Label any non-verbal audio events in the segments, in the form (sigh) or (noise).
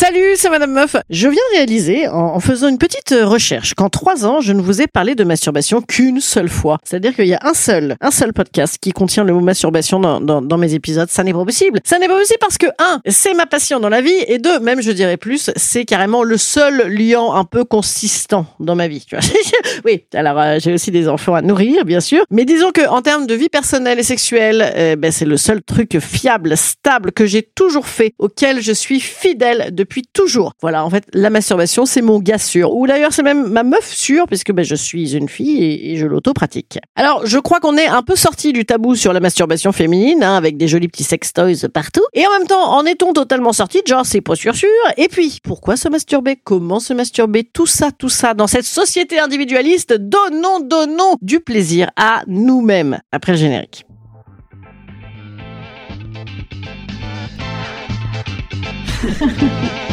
Salut, c'est Madame Meuf. Je viens de réaliser, en, faisant une petite euh, recherche, qu'en trois ans, je ne vous ai parlé de masturbation qu'une seule fois. C'est-à-dire qu'il y a un seul, un seul podcast qui contient le mot masturbation dans, dans, dans mes épisodes. Ça n'est pas possible. Ça n'est pas possible parce que, un, c'est ma passion dans la vie, et deux, même je dirais plus, c'est carrément le seul liant un peu consistant dans ma vie. Tu vois (laughs) oui, alors euh, j'ai aussi des enfants à nourrir, bien sûr. Mais disons que en termes de vie personnelle et sexuelle, euh, ben, c'est le seul truc fiable, stable que j'ai toujours fait, auquel je suis fidèle depuis toujours. Voilà, en fait, la masturbation, c'est mon gars sûr. Ou d'ailleurs, c'est même ma meuf sûre, puisque ben, je suis une fille et, et je l'auto-pratique. Alors, je crois qu'on est un peu sorti du tabou sur la masturbation féminine, hein, avec des jolis petits sex toys partout. Et en même temps, en est-on totalement sorti? Genre, c'est pas sûr sûr. Et puis, pourquoi se masturber? Comment se masturber? Tout ça, tout ça, dans cette société individualiste, donnons, donnons du plaisir à nous-mêmes. Après le générique. (laughs)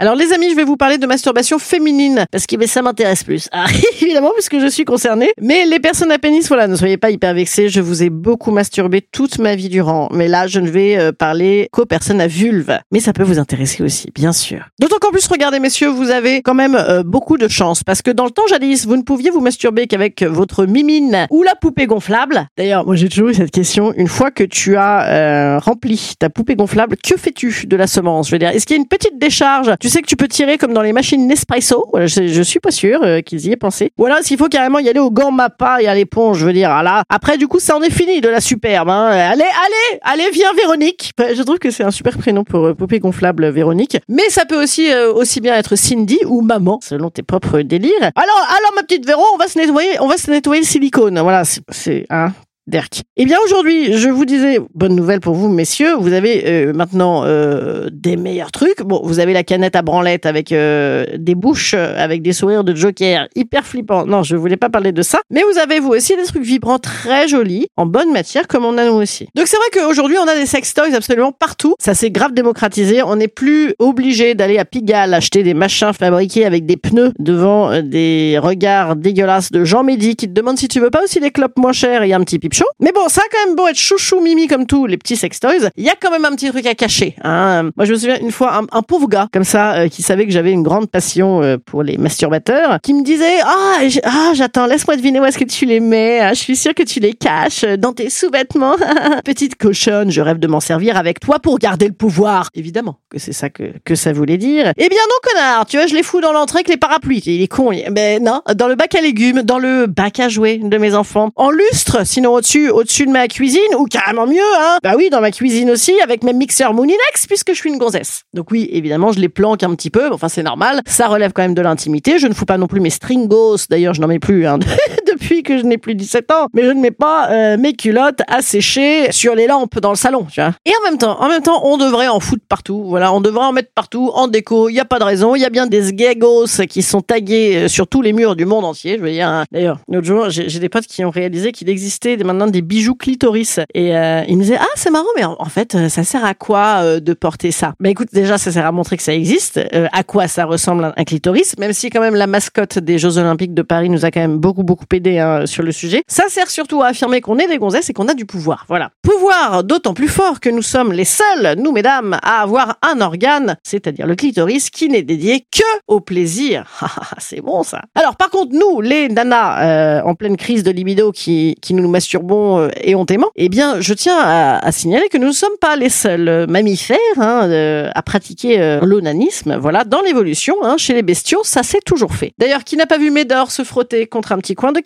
Alors les amis, je vais vous parler de masturbation féminine parce que ça m'intéresse plus. Ah, (laughs) évidemment puisque je suis concernée. Mais les personnes à pénis, voilà, ne soyez pas hyper vexés. Je vous ai beaucoup masturbé toute ma vie durant. Mais là, je ne vais euh, parler qu'aux personnes à vulve. Mais ça peut vous intéresser aussi, bien sûr. D'autant qu'en plus, regardez messieurs, vous avez quand même euh, beaucoup de chance parce que dans le temps jadis, vous ne pouviez vous masturber qu'avec votre mimine ou la poupée gonflable. D'ailleurs, moi j'ai toujours eu cette question. Une fois que tu as euh, rempli ta poupée gonflable, que fais-tu de la semence? Je veux dire, est-ce qu'il y a une petite décharge? Sais que tu peux tirer comme dans les machines Nespresso. Je, je suis pas sûr euh, qu'ils y aient pensé. Ou alors s'il faut carrément y aller au gant Mappa et à l'éponge, je veux dire, ah là. Après, du coup, ça en est fini de la superbe. Hein. Allez, allez, allez, viens Véronique. Ouais, Je trouve que c'est un super prénom pour euh, poupée gonflable euh, Véronique. Mais ça peut aussi euh, aussi bien être Cindy ou maman, selon tes propres délires. Alors, alors ma petite Véro, on va se nettoyer, on va se nettoyer le silicone. Voilà, c'est hein. Derk. Eh bien aujourd'hui, je vous disais, bonne nouvelle pour vous messieurs, vous avez euh, maintenant euh, des meilleurs trucs. Bon, vous avez la canette à branlette avec euh, des bouches, euh, avec des sourires de Joker hyper flippants. Non, je voulais pas parler de ça. Mais vous avez vous aussi des trucs vibrants très jolis, en bonne matière comme on a nous aussi. Donc c'est vrai qu'aujourd'hui on a des sex toys absolument partout. Ça s'est grave démocratisé. On n'est plus obligé d'aller à Pigalle acheter des machins fabriqués avec des pneus devant euh, des regards dégueulasses de Jean Mehdi qui te demandent si tu veux pas aussi des clopes moins chères et un petit pipe Mais bon, ça a quand même beau être chouchou mimi comme tout les petits sex toys, il y a quand même un petit truc à cacher. Hein. Moi je me souviens une fois un, pauvre gars comme ça euh, qui savait que j'avais une grande passion euh, pour les masturbateurs, qui me disait ah ah j'attends laisse-moi deviner où est-ce que tu les mets. Ah, je suis sûre que tu les caches euh, dans tes sous-vêtements. (laughs) Petite cochonne, je rêve de m'en servir avec toi pour garder le pouvoir. Évidemment que c'est ça que, ça voulait dire. Eh bien non, connard, tu vois, je les fous dans l'entrée avec les parapluies. Il est con. il- Ben non, dans le bac à légumes, dans le bac à jouets de mes enfants. En lustre, sinon au-dessus, de ma cuisine, ou carrément mieux, hein. Bah oui, dans ma cuisine aussi, avec mes mixeurs Mooninex, puisque je suis une gonzesse. Donc oui, évidemment, je les planque un petit peu. Enfin, c'est normal. Ça relève quand même de l'intimité. Je ne fous pas non plus mes stringos. D'ailleurs, je n'en mets plus, hein, (laughs) depuis que je n'ai plus 17 ans. Mais je ne mets pas euh, mes culottes à sécher sur les lampes dans le salon, tu vois. Et en même temps, en même temps, on devrait en foutre partout. Voilà, on devrait en mettre partout, en déco. Il n'y a pas de raison. Il y a bien des sgegos qui sont tagués euh, sur tous les murs du monde entier. Je veux dire, hein. d'ailleurs, l'autre jour, j'ai des potes qui ont réalisé qu'il existait maintenant des bijoux clitoris. Et euh, ils me disaient, ah, c'est marrant, mais en, fait, euh, ça sert à quoi de porter ça? Ben écoute, déjà, ça sert à montrer que ça existe. À quoi ça ressemble un clitoris Même si quand même la mascotte des Jeux Olympiques de Paris nous a quand même beaucoup, beaucoup aidé hein, sur le sujet. Ça sert surtout à affirmer qu'on est des gonzesses et qu'on a du pouvoir. Voilà. Pouvoir d'autant plus fort que nous sommes les seuls, nous mesdames, à avoir un organe, c'est-à-dire le clitoris, qui n'est dédié que au plaisir. (laughs) c'est bon ça. Alors par contre, nous, les nanas euh, en pleine crise de libido qui, qui nous masturbons euh, éhontément, eh bien, je tiens à, signaler que nous ne sommes pas les seuls mammifères hein, euh, à pratiquer euh, l'onanisme. Voilà, dans l'évolution, hein, chez les bestiaux, ça s'est toujours fait. D'ailleurs, qui n'a pas vu Médor se frotter contre un petit coin de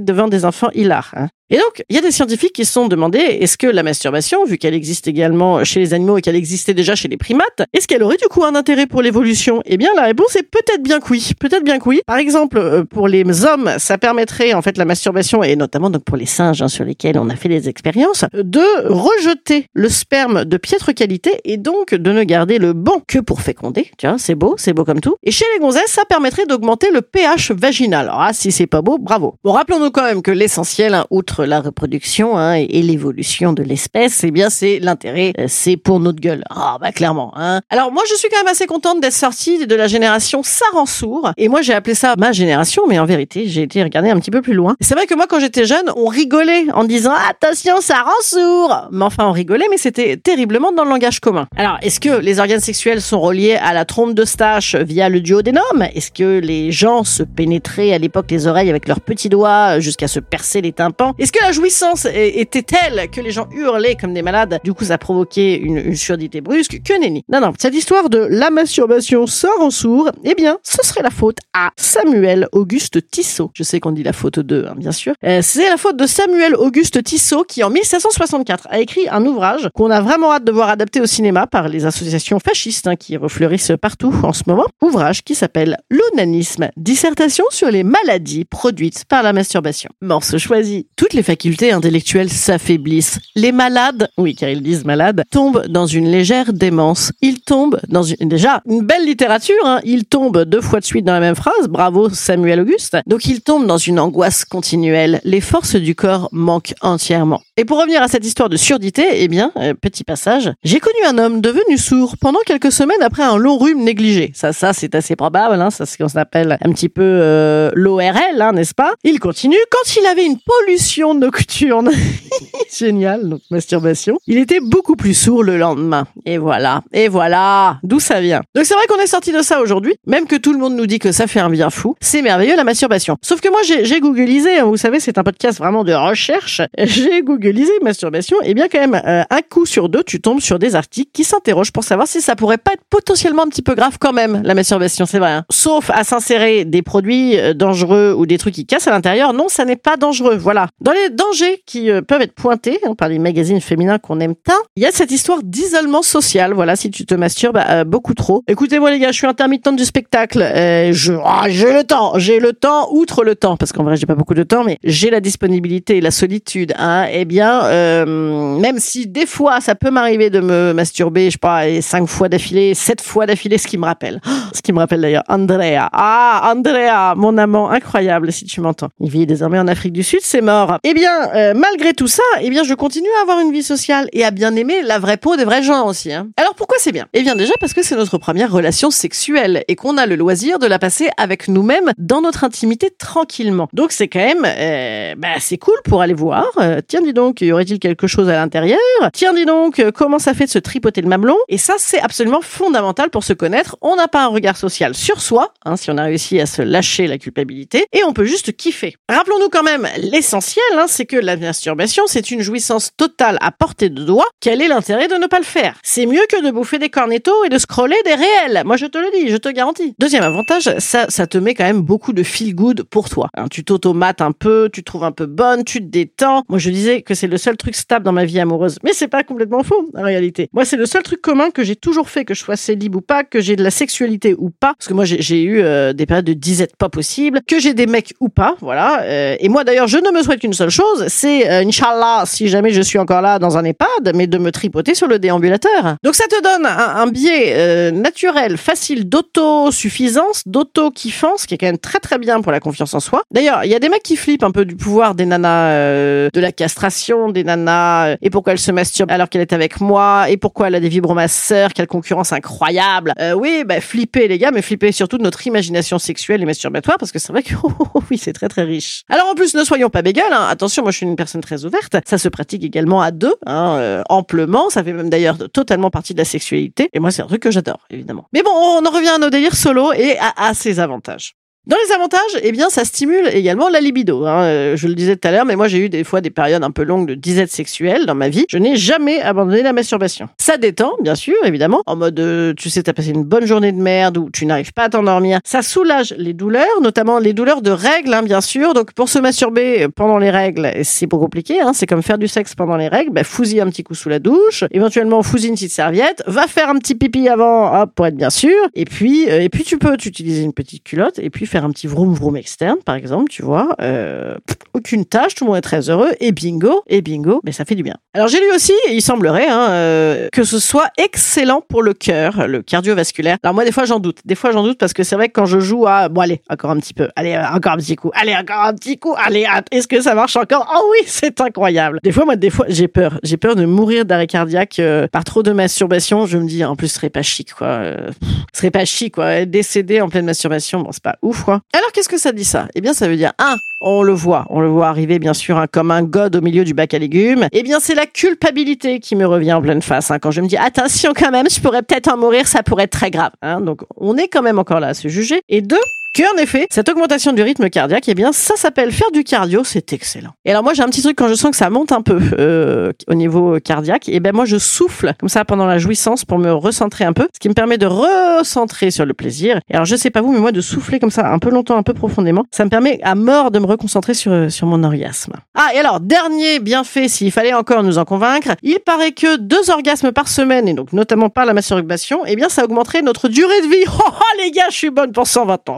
devant des enfants hilars hein et donc, il y a des scientifiques qui se sont demandé est-ce que la masturbation, vu qu'elle existe également chez les animaux et qu'elle existait déjà chez les primates, est-ce qu'elle aurait du coup un intérêt pour l'évolution? Eh bien, la réponse est peut-être bien que oui. Peut-être bien que oui. Par exemple, euh, pour les hommes, ça permettrait en fait la masturbation et notamment donc pour les singes hein, sur lesquels on a fait des expériences, de rejeter le sperme de piètre qualité et donc de ne garder le bon que pour féconder. Vois, c'est beau, c'est beau comme tout. Et chez les gonzesses, ça permettrait d'augmenter le pH vaginal. Alors, ah, si c'est pas beau, bravo. Bon, rappelons-nous quand même que l'essentiel, hein, outre la reproduction hein, et, l'évolution de l'espèce, eh bien c'est l'intérêt, euh, c'est pour notre gueule. Ah bah clairement. Hein. Alors moi je suis quand même assez contente d'être sortie de la génération Saransour et moi j'ai appelé ça ma génération, mais en vérité j'ai été regarder un petit peu plus loin. C'est vrai que moi quand j'étais jeune, on rigolait en disant attention sourd. Mais enfin on rigolait, mais c'était terriblement dans le langage commun. Alors est-ce que les organes sexuels sont reliés à la trompe de Stache via le duodénum Est-ce que les gens se pénétraient à l'époque les oreilles avec leurs petits doigts jusqu'à se percer les tympans? Est-ce que la jouissance était telle que les gens hurlaient comme des malades? Du coup ça provoquait une, surdité brusque Que nenni Non non, cette histoire de la masturbation sort en sourd, eh bien ce serait la faute à Samuel Auguste Tissot. Je sais qu'on dit la faute de, hein, bien sûr. Euh, c'est la faute de Samuel Auguste Tissot qui en 1764 a écrit un ouvrage qu'on a vraiment hâte de voir adapté au cinéma par les associations fascistes hein, qui refleurissent partout en ce moment. Ouvrage qui s'appelle L'onanisme, dissertation sur les maladies produites par la masturbation. Morceau choisi. Toutes les facultés intellectuelles s'affaiblissent. Les malades, oui car ils disent malades, tombent dans une légère démence. Ils tombent dans une, déjà une belle littérature, hein. ils tombent deux fois de suite dans la même phrase, bravo Samuel Auguste. Donc ils tombent dans une angoisse continuelle. Les forces du corps manquent entièrement. Et pour revenir à cette histoire de surdité, eh bien, euh, petit passage, j'ai connu un homme devenu sourd pendant quelques semaines après un long rhume négligé. Ça, ça, c'est assez probable, hein, ça c'est ce qu'on appelle un petit peu euh, l'ORL, hein, n'est-ce pas? Il continue, quand il avait une pollution nocturne, (laughs) génial, donc masturbation, il était beaucoup plus sourd le lendemain. Et voilà, et voilà, d'où ça vient. Donc c'est vrai qu'on est sorti de ça aujourd'hui, même que tout le monde nous dit que ça fait un bien fou. C'est merveilleux la masturbation. Sauf que moi j'ai googlisé, hein, vous savez, c'est un podcast vraiment de recherche. J'ai googlisé masturbation, et bien quand même, euh, un coup sur deux, tu tombes sur des articles qui s'interrogent pour savoir si ça pourrait pas être potentiellement un petit peu grave quand même, la masturbation, c'est vrai. hein. Sauf à s'insérer des produits euh, dangereux ou des trucs qui cassent à l'intérieur, non, ça n'est pas dangereux. Voilà. Les dangers qui euh, peuvent être pointés hein, par les magazines féminins qu'on aime tant, il y a cette histoire d'isolement social. Voilà, si tu te masturbes euh, beaucoup trop. Écoutez-moi les gars, je suis intermittente du spectacle. Euh, je, ah, j'ai le temps, j'ai le temps, outre le temps, parce qu'en vrai j'ai pas beaucoup de temps, mais j'ai la disponibilité la solitude. Hein, eh bien, euh, même si des fois ça peut m'arriver de me masturber, je sais pas, cinq fois d'affilée, sept fois d'affilée, ce qui me rappelle, (gasps) ce qui me rappelle d'ailleurs Andrea. Ah, Andrea, mon amant incroyable, si tu m'entends. Il vit désormais en Afrique du Sud, c'est mort. Eh bien, euh, malgré tout ça, eh bien, je continue à avoir une vie sociale et à bien aimer la vraie peau des vrais gens aussi. Hein. Alors pourquoi c'est bien? Eh bien déjà parce que c'est notre première relation sexuelle et qu'on a le loisir de la passer avec nous-mêmes dans notre intimité tranquillement. Donc c'est quand même, euh, bah, c'est cool pour aller voir. Euh, tiens, dis donc, y aurait-il quelque chose à l'intérieur? Tiens, dis donc, euh, comment ça fait de se tripoter le mamelon? Et ça, c'est absolument fondamental pour se connaître. On n'a pas un regard social sur soi, hein, si on a réussi à se lâcher la culpabilité, et on peut juste kiffer. Rappelons-nous quand même l'essentiel, hein, c'est que la masturbation, c'est une jouissance totale à portée de doigt. Quel est l'intérêt de ne pas le faire? C'est mieux que de bouffer des cornettos et de scroller des réels. Moi, je te le dis, je te garantis. Deuxième avantage, ça, ça te met quand même beaucoup de feel good pour toi. Hein, tu t'automates un peu, tu te trouves un peu bonne, tu te détends. Moi, je disais que c'est le seul truc stable dans ma vie amoureuse, mais c'est pas complètement faux en réalité. Moi, c'est le seul truc commun que j'ai toujours fait, que je sois célib ou pas, que j'ai de la sexualité ou pas, parce que moi, j'ai eu euh, des périodes de disette pas possible, que j'ai des mecs ou pas, voilà. Euh, et moi, d'ailleurs, je ne me souhaite qu'une seule chose, c'est euh, Inch'Allah, si jamais je suis encore là dans un EHPAD, mais de me tripoter sur le déambulateur. Donc ça te donne un, un biais euh, naturel, facile d'auto-suffisance, d'auto-kiffance, qui est quand même très très bien pour la confiance en soi. D'ailleurs, il y a des mecs qui flippent un peu du pouvoir des nanas, euh, de la castration, des nanas, euh, et pourquoi elle se masturbe alors qu'elle est avec moi, et pourquoi elle a des vibromasseurs, quelle concurrence incroyable. Euh, oui, bah flipper les gars, mais flipper surtout de notre imagination sexuelle et masturbatoire, parce que c'est vrai que (laughs) oh, oui, c'est très très riche. Alors en plus, ne soyons pas bégueules, hein. Attention, moi je suis une personne très ouverte, ça se pratique également à deux, hein, euh, amplement, ça fait même d'ailleurs totalement partie de la sexualité, et moi c'est un truc que j'adore, évidemment. Mais bon, on en revient à nos délires solo et à, à ses avantages. Dans les avantages, eh bien, ça stimule également la libido. Hein. Euh, Je le disais tout à l'heure, mais moi j'ai eu des fois des périodes un peu longues de disette sexuelle dans ma vie. Je n'ai jamais abandonné la masturbation. Ça détend, bien sûr, évidemment, en mode, euh, tu sais, t'as passé une bonne journée de merde ou tu n'arrives pas à t'endormir. Ça soulage les douleurs, notamment les douleurs de règles, hein, bien sûr. Donc pour se masturber pendant les règles, c'est pas compliqué. Hein. C'est comme faire du sexe pendant les règles. Bah, fousille un petit coup sous la douche, éventuellement fousille une petite serviette, va faire un petit pipi avant, hop, pour être bien sûr. Et puis, euh, et puis tu peux, tu utiliser une petite culotte et puis faire un petit vroom vroom externe, par exemple, tu vois. Euh, aucune tâche, tout le monde est très heureux, et bingo, et bingo, mais ça fait du bien. Alors j'ai lu aussi, il semblerait, hein, euh, que ce soit excellent pour le cœur, le cardiovasculaire. Alors moi, des fois, j'en doute. Des fois, j'en doute parce que c'est vrai que quand je joue à, bon allez, encore un petit peu, allez, encore un petit coup, allez, encore un petit coup, allez, est-ce que ça marche encore? Oh oui, c'est incroyable. Des fois, moi, des fois, j'ai peur. J'ai peur de mourir d'arrêt cardiaque euh, par trop de masturbation. Je me dis, en plus, ce serait pas chic, quoi. Euh, ce serait pas chic, quoi. Décédé en pleine masturbation, bon, c'est pas ouf, Alors, qu'est-ce que ça dit ça? Eh bien, ça veut dire, un, on le voit, on le voit arriver, bien sûr, hein, comme un god au milieu du bac à légumes. Eh bien, c'est la culpabilité qui me revient en pleine face. Hein, quand je me dis, attention quand même, je pourrais peut-être en mourir, ça pourrait être très grave. Hein. Donc, on est quand même encore là à se juger. Et deux, que en effet, cette augmentation du rythme cardiaque, eh bien, ça s'appelle faire du cardio, c'est excellent. Et alors moi, j'ai un petit truc quand je sens que ça monte un peu euh, au niveau cardiaque, et eh ben moi, je souffle comme ça pendant la jouissance pour me recentrer un peu, ce qui me permet de recentrer sur le plaisir. Et alors, je sais pas vous, mais moi, de souffler comme ça un peu longtemps, un peu profondément, ça me permet à mort de me reconcentrer sur sur mon orgasme. Ah, et alors, dernier bienfait, s'il fallait encore nous en convaincre, il paraît que deux orgasmes par semaine, et donc notamment par la masturbation, eh bien, ça augmenterait notre durée de vie. (laughs) Oh, oh les gars, je suis bonne pour 120 ans.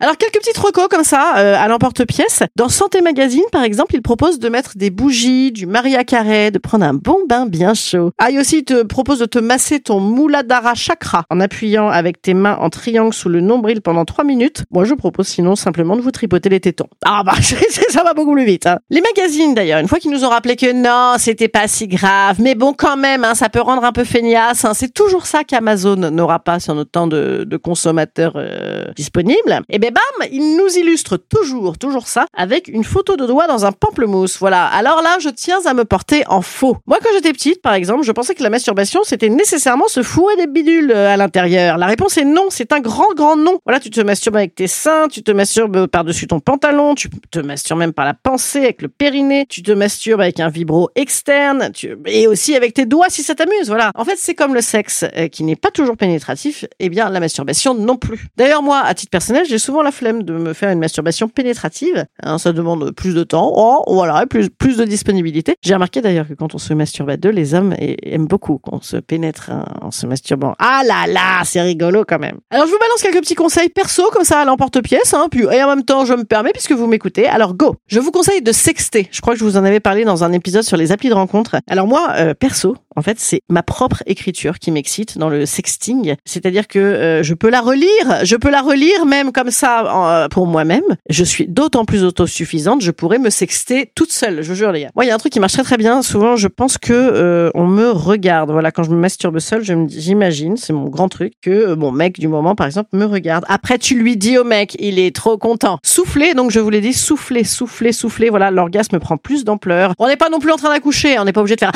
Alors quelques petits recos comme ça euh, à l'emporte-pièce. Dans Santé Magazine par exemple, il propose de mettre des bougies, du Maria Carré, de prendre un bon bain bien chaud. Ah, il aussi te propose de te masser ton Muladhara chakra en appuyant avec tes mains en triangle sous le nombril pendant 3 minutes. Moi je propose sinon simplement de vous tripoter les tétons. Ah bah (laughs) ça va beaucoup plus vite. Hein. Les magazines d'ailleurs, une fois qu'ils nous ont rappelé que non, c'était pas si grave, mais bon quand même, hein, ça peut rendre un peu feignasse. Hein. C'est toujours ça qu'Amazon n'aura pas sur notre temps de, de consommateurs euh, disponibles. Et ben bam, il nous illustre toujours, toujours ça, avec une photo de doigt dans un pamplemousse. Voilà. Alors là, je tiens à me porter en faux. Moi, quand j'étais petite, par exemple, je pensais que la masturbation, c'était nécessairement se fourrer des bidules euh, à l'intérieur. La réponse est non, c'est un grand, grand non. Voilà, tu te masturbes avec tes seins, tu te masturbes par-dessus ton pantalon, tu te masturbes même par la pensée, avec le périnée, tu te masturbes avec un vibro externe, et aussi avec tes doigts si ça t'amuse. Voilà. En fait, c'est comme le sexe, euh, qui n'est pas toujours pénétratif, et eh bien, la masturbation non plus. D'ailleurs, moi, à titre personnel, j'ai souvent la flemme de me faire une masturbation pénétrative. Hein, ça demande plus de temps, oh, voilà, plus plus de disponibilité. J'ai remarqué d'ailleurs que quand on se masturbe à deux, les hommes aiment beaucoup qu'on se pénètre hein, en se masturbant. Ah là là, c'est rigolo quand même. Alors je vous balance quelques petits conseils perso comme ça à l'emporte-pièce, hein, puis et en même temps je me permets puisque vous m'écoutez. Alors go. Je vous conseille de sexter. Je crois que je vous en avais parlé dans un épisode sur les applis de rencontre. Alors moi, euh, perso, en fait, c'est ma propre écriture qui m'excite dans le sexting. C'est-à-dire que euh, je peux la relire, je peux la relire même comme ça euh, pour moi-même. Je suis d'autant plus autosuffisante, je pourrais me sexter toute seule, je jure les gars. Moi, il y a un truc qui marche très très bien. Souvent, je pense que euh, on me regarde. Voilà, quand je me masturbe seule, je j'imagine, c'est mon grand truc, que mon mec du moment, par exemple, me regarde. Après, tu lui dis au mec, il est trop content. Souffler, donc je vous l'ai dit, souffler, souffler, souffler. Voilà, l'orgasme prend plus d'ampleur. On n'est pas non plus en train d'accoucher, on n'est pas obligé de faire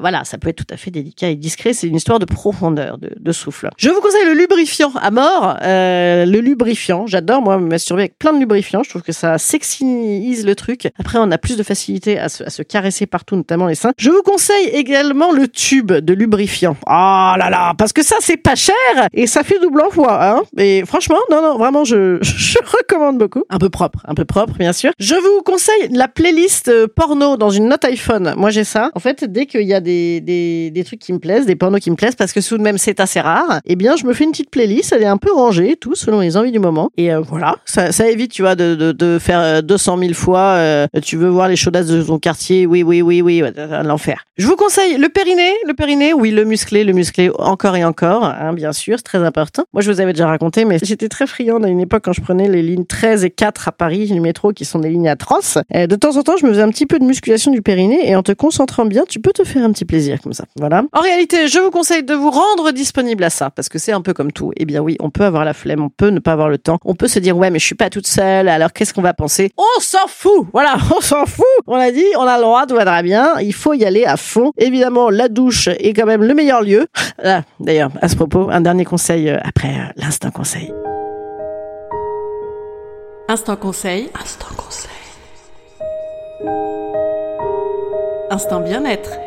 voilà, ça peut être tout à fait délicat et discret. C'est une histoire de profondeur, de, souffle. Je vous conseille le lubrifiant à mort. Euh, le lubrifiant, j'adore moi me masturber avec plein de lubrifiants. Je trouve que ça sexyise le truc. Après, on a plus de facilité à se, à se caresser partout, notamment les seins. Je vous conseille également le tube de lubrifiant. Ah là là, parce que ça c'est pas cher et ça fait double emploi. Hein et franchement, non non, vraiment, je, (laughs) je recommande beaucoup. Un peu propre, un peu propre, bien sûr. Je vous conseille la playlist euh, porno dans une note iPhone. Moi j'ai ça. En fait, dès qu'il y a des, des, des, trucs qui me plaisent, des pornos qui me plaisent, parce que tout de même c'est assez rare, eh bien je me fais une petite playlist, elle est un peu rangée, tout selon les envies du moment. Et euh, voilà, ça, ça évite, tu vois, de, de, de faire 200 euh, 000 fois, euh, tu veux voir les chaudasses de ton quartier, oui, oui, oui, oui, l'enfer. Je vous conseille le périnée, le périnée, oui, le musclé, le musclé encore et encore, hein, bien sûr, c'est très important. Moi je vous avais déjà raconté, mais j'étais très friande à une époque quand je prenais les lignes 13 et 4 à Paris, du métro, qui sont des lignes atroces. Et de temps en temps, je me faisais un petit peu de musculation du périnée, et en te concentrant bien, tu peux te faire un petit plaisir comme ça. Voilà. En réalité, je vous conseille de vous rendre disponible à ça parce que c'est un peu comme tout. Eh bien oui, on peut avoir la flemme, on peut ne pas avoir le temps, on peut se dire ouais mais je suis pas toute seule. Alors qu'est-ce qu'on va penser? On s'en fout. Voilà, (laughs) on s'en fout. On a dit, on a le droit, tout va bien. Il faut y aller à fond. Évidemment, la douche est quand même le meilleur lieu. D'ailleurs, à ce propos, un dernier conseil euh, après euh, l'instant conseil. Instant conseil. Instant conseil. Instant bien-être.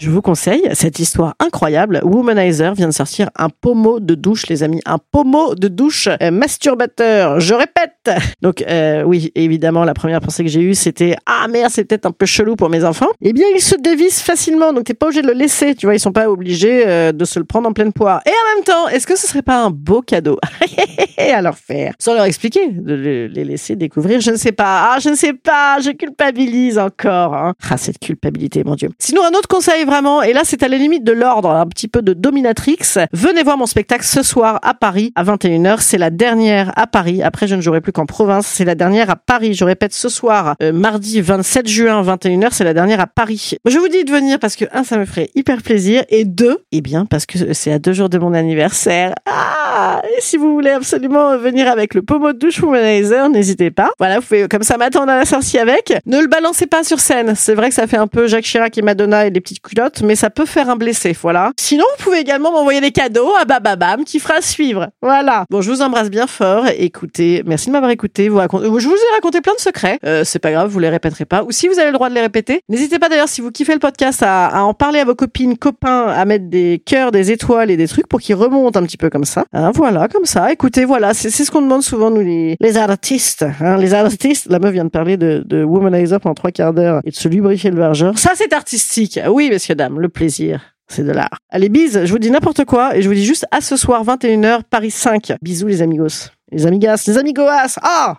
Je vous conseille cette histoire incroyable. Womanizer vient de sortir un pommeau de douche, les amis. Un pommeau de douche euh, masturbateur. Je répète. Donc, euh, oui, évidemment, la première pensée que j'ai eue, c'était Ah merde, c'est peut-être un peu chelou pour mes enfants. Eh bien, il se dévisse facilement. Donc, t'es pas obligé de le laisser. Tu vois, ils sont pas obligés euh, de se le prendre en pleine poire. Et en même temps, est-ce que ce serait pas un beau cadeau? (laughs) À leur faire Sans leur expliquer, de les laisser découvrir. Je ne sais pas. Ah, je ne sais pas. Je culpabilise encore. Hein. Ah, cette culpabilité, mon Dieu. Sinon, un autre conseil vraiment, et là, c'est à la limite de l'ordre, un petit peu de dominatrix. Venez voir mon spectacle ce soir à Paris à 21h. C'est la dernière à Paris. Après, je ne jouerai plus qu'en province. C'est la dernière à Paris. Je répète ce soir, euh, mardi 27 juin, 21h. C'est la dernière à Paris. Je vous dis de venir parce que, un, ça me ferait hyper plaisir. Et deux, eh bien, parce que c'est à deux jours de mon anniversaire. Ah! Et si vous voulez absolument venir avec le pommeau de douche Womanizer, n'hésitez pas. Voilà, vous pouvez comme ça m'attendre à la sortie avec. Ne le balancez pas sur scène. C'est vrai que ça fait un peu Jacques Chirac et Madonna et des petites culottes, mais ça peut faire un blessé. Voilà. Sinon, vous pouvez également m'envoyer des cadeaux à Bababam qui fera suivre. Voilà. Bon, je vous embrasse bien fort. Écoutez, merci de m'avoir écouté. Vous. Je vous ai raconté plein de secrets. Euh, c'est pas grave, vous les répéterez pas. Ou si vous avez le droit de les répéter, n'hésitez pas d'ailleurs si vous kiffez le podcast à, à, en parler à vos copines, copains, à mettre des cœurs, des étoiles et des trucs pour qu'ils remontent un petit peu comme ça. Hein, voilà, comme ça. Écoutez, voilà, c'est ce qu'on demande souvent nous les, les artistes. Hein, les artistes. La meuf vient de parler de, de womanizer pendant trois quarts d'heure et de se lubrifier le vergeur. Ça, c'est artistique. Oui, messieurs dames, le plaisir. C'est de l'art. Allez, bise, je vous dis n'importe quoi et je vous dis juste à ce soir, 21h, Paris 5. Bisous les amigos. Les amigas, les amigoas. Ah!